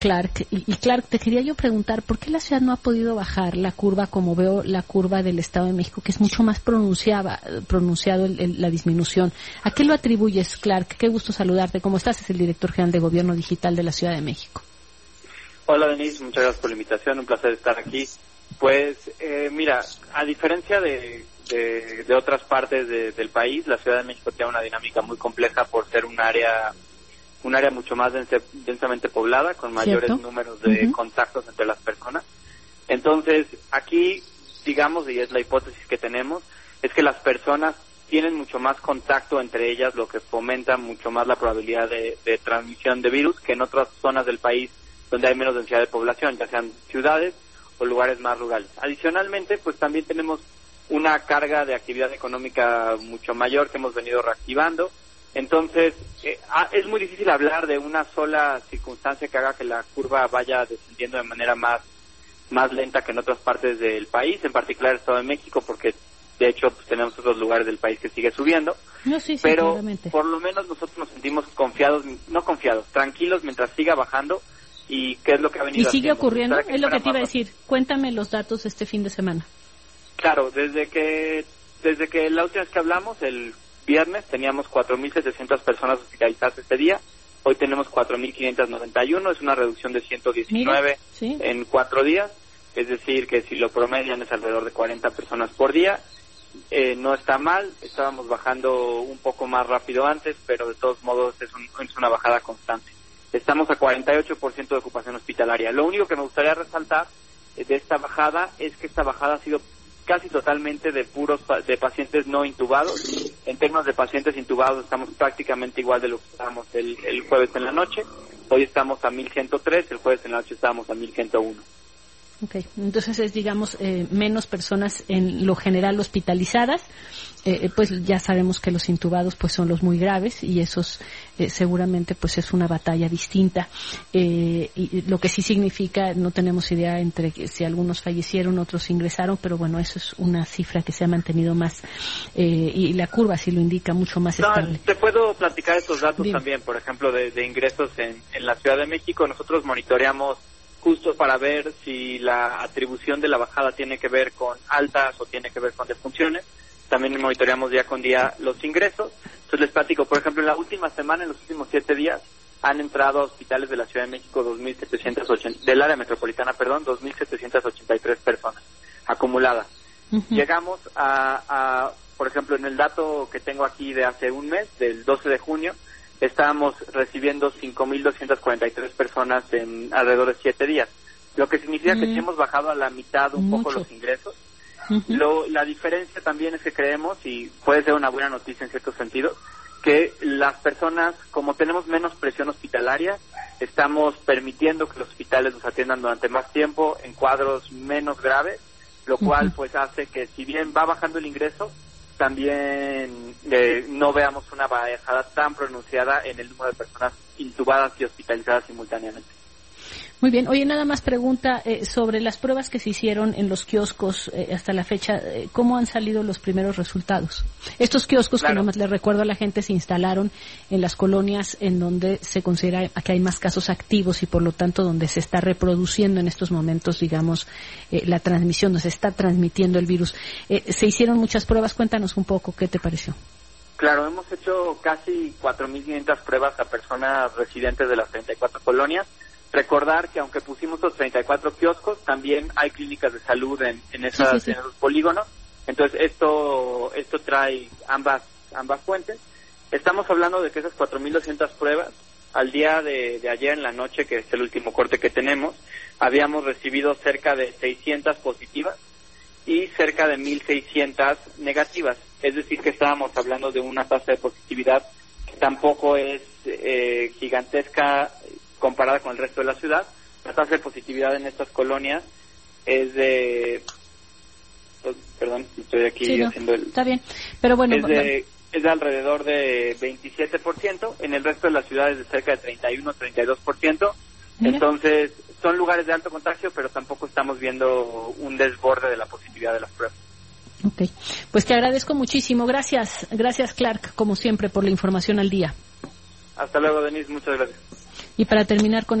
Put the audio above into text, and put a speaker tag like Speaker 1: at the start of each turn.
Speaker 1: Clark. Y, Clark, te quería yo preguntar, ¿por qué la ciudad no ha podido bajar la curva como veo la curva del Estado de México, que es mucho más pronunciada, pronunciado la disminución? ¿A qué lo atribuyes, Clark? Qué gusto saludarte. ¿Cómo estás? Es el director general de Gobierno Digital de la Ciudad de México.
Speaker 2: Hola, Denise. Muchas gracias por la invitación. Un placer estar aquí. Pues, eh, mira, a diferencia de, de, otras partes del país, la Ciudad de México tiene una dinámica muy compleja por ser un área un área mucho más densamente poblada, con mayores números de contactos entre las personas. Entonces, aquí, digamos, y es la hipótesis que tenemos, es que las personas tienen mucho más contacto entre ellas, lo que fomenta mucho más la probabilidad de, transmisión de virus que en otras zonas del país donde hay menos densidad de población, ya sean ciudades o lugares más rurales. Adicionalmente, pues también tenemos una carga de actividad económica mucho mayor que hemos venido reactivando entonces, eh, ah, es muy difícil hablar de una sola circunstancia que haga que la curva vaya descendiendo de manera más, más lenta que en otras partes del país, en particular el Estado de México, porque de hecho pues, tenemos otros lugares del país que sigue subiendo.
Speaker 1: No, sí,
Speaker 2: pero por lo menos nosotros nos sentimos confiados, no confiados, tranquilos mientras siga bajando y qué es lo que ha venido.
Speaker 1: Y sigue ocurriendo, es lo que te iba a decir. Cuéntame los datos este fin de semana.
Speaker 2: Claro, desde que desde que la última vez que hablamos, el viernes teníamos 4.700 personas hospitalizadas este día. Hoy tenemos 4.591, es una reducción de 119 en cuatro días. Es decir, que si lo promedian es alrededor de 40 personas por día. Eh, no está mal, estábamos bajando un poco más rápido antes, pero de todos modos es, es una bajada constante. Estamos a 48% de ocupación hospitalaria. Lo único que me gustaría resaltar de esta bajada es que esta bajada ha sido casi totalmente de puros de pacientes no intubados. En términos de pacientes intubados estamos prácticamente igual de lo que estábamos el, el jueves en la noche. Hoy estamos a 1103, el jueves en la noche estábamos a 1101.
Speaker 1: Ok, entonces es, digamos, eh, menos personas en lo general hospitalizadas. Eh, eh, pues ya sabemos que los intubados pues son los muy graves y esos seguramente pues es una batalla distinta. y lo que sí significa, no tenemos idea entre si algunos fallecieron, otros ingresaron, pero bueno, eso es una cifra que se ha mantenido más y la curva sí lo indica mucho más estable.
Speaker 2: Te puedo platicar estos datos también, por ejemplo, de, de ingresos en, en la Ciudad de México. Nosotros monitoreamos justo para ver si la atribución de la bajada tiene que ver con altas o tiene que ver con defunciones. También monitoreamos día con día los ingresos. Entonces les platico, por ejemplo, en la última semana, en los últimos siete días, han entrado a hospitales de la Ciudad de México 2.780, del área metropolitana, perdón, 2.783 personas acumuladas. Llegamos a, a, por ejemplo, en el dato que tengo aquí de hace un mes, del 12 de junio, estábamos recibiendo 5.243 personas en alrededor de siete días, lo que significa que sí hemos bajado a la mitad un poco los ingresos. Lo, la diferencia también es que creemos, y puede ser una buena noticia en cierto sentido, que las personas, como tenemos menos presión hospitalaria, estamos permitiendo que los hospitales nos atiendan durante más tiempo en cuadros menos graves, lo cual pues hace que si bien va bajando el ingreso, también eh, no veamos una bajada tan pronunciada en el número de personas intubadas y hospitalizadas simultáneamente.
Speaker 1: Muy bien. Oye, nada más pregunta eh, sobre las pruebas que se hicieron en los kioscos eh, hasta la fecha. Eh, ¿Cómo han salido los primeros resultados? Estos kioscos, que nomás les recuerdo a la gente, se instalaron en las colonias en donde se considera que hay más casos activos y por lo tanto donde se está reproduciendo en estos momentos, digamos, la transmisión, se está transmitiendo el virus. se hicieron muchas pruebas. Cuéntanos un poco qué te pareció.
Speaker 2: Claro, hemos hecho casi 4.500 pruebas a personas residentes de las 34 colonias Recordar que aunque pusimos los 34 kioscos, también hay clínicas de salud en, en, esas, esos polígonos. Entonces esto esto trae ambas ambas fuentes. Estamos hablando de que esas 4.200 pruebas, al día de, de, ayer en la noche, que es el último corte que tenemos, habíamos recibido cerca de 600 positivas y cerca de 1.600 negativas. Es decir, que estábamos hablando de una tasa de positividad que tampoco es eh, gigantesca comparada con el resto de la ciudad. La tasa de positividad en estas colonias es de pues, perdón, estoy aquí haciendo el...
Speaker 1: Está bien, pero bueno...
Speaker 2: Es de, es de alrededor de 27%, en el resto de las ciudades de cerca de 31-32%. Entonces, son lugares de alto contagio, pero tampoco estamos viendo un desborde de la positividad de las pruebas.
Speaker 1: Ok, pues te agradezco muchísimo. Gracias, gracias Clark, como siempre, por la información al día.
Speaker 2: Hasta luego, Denise, muchas gracias.
Speaker 1: Y para terminar con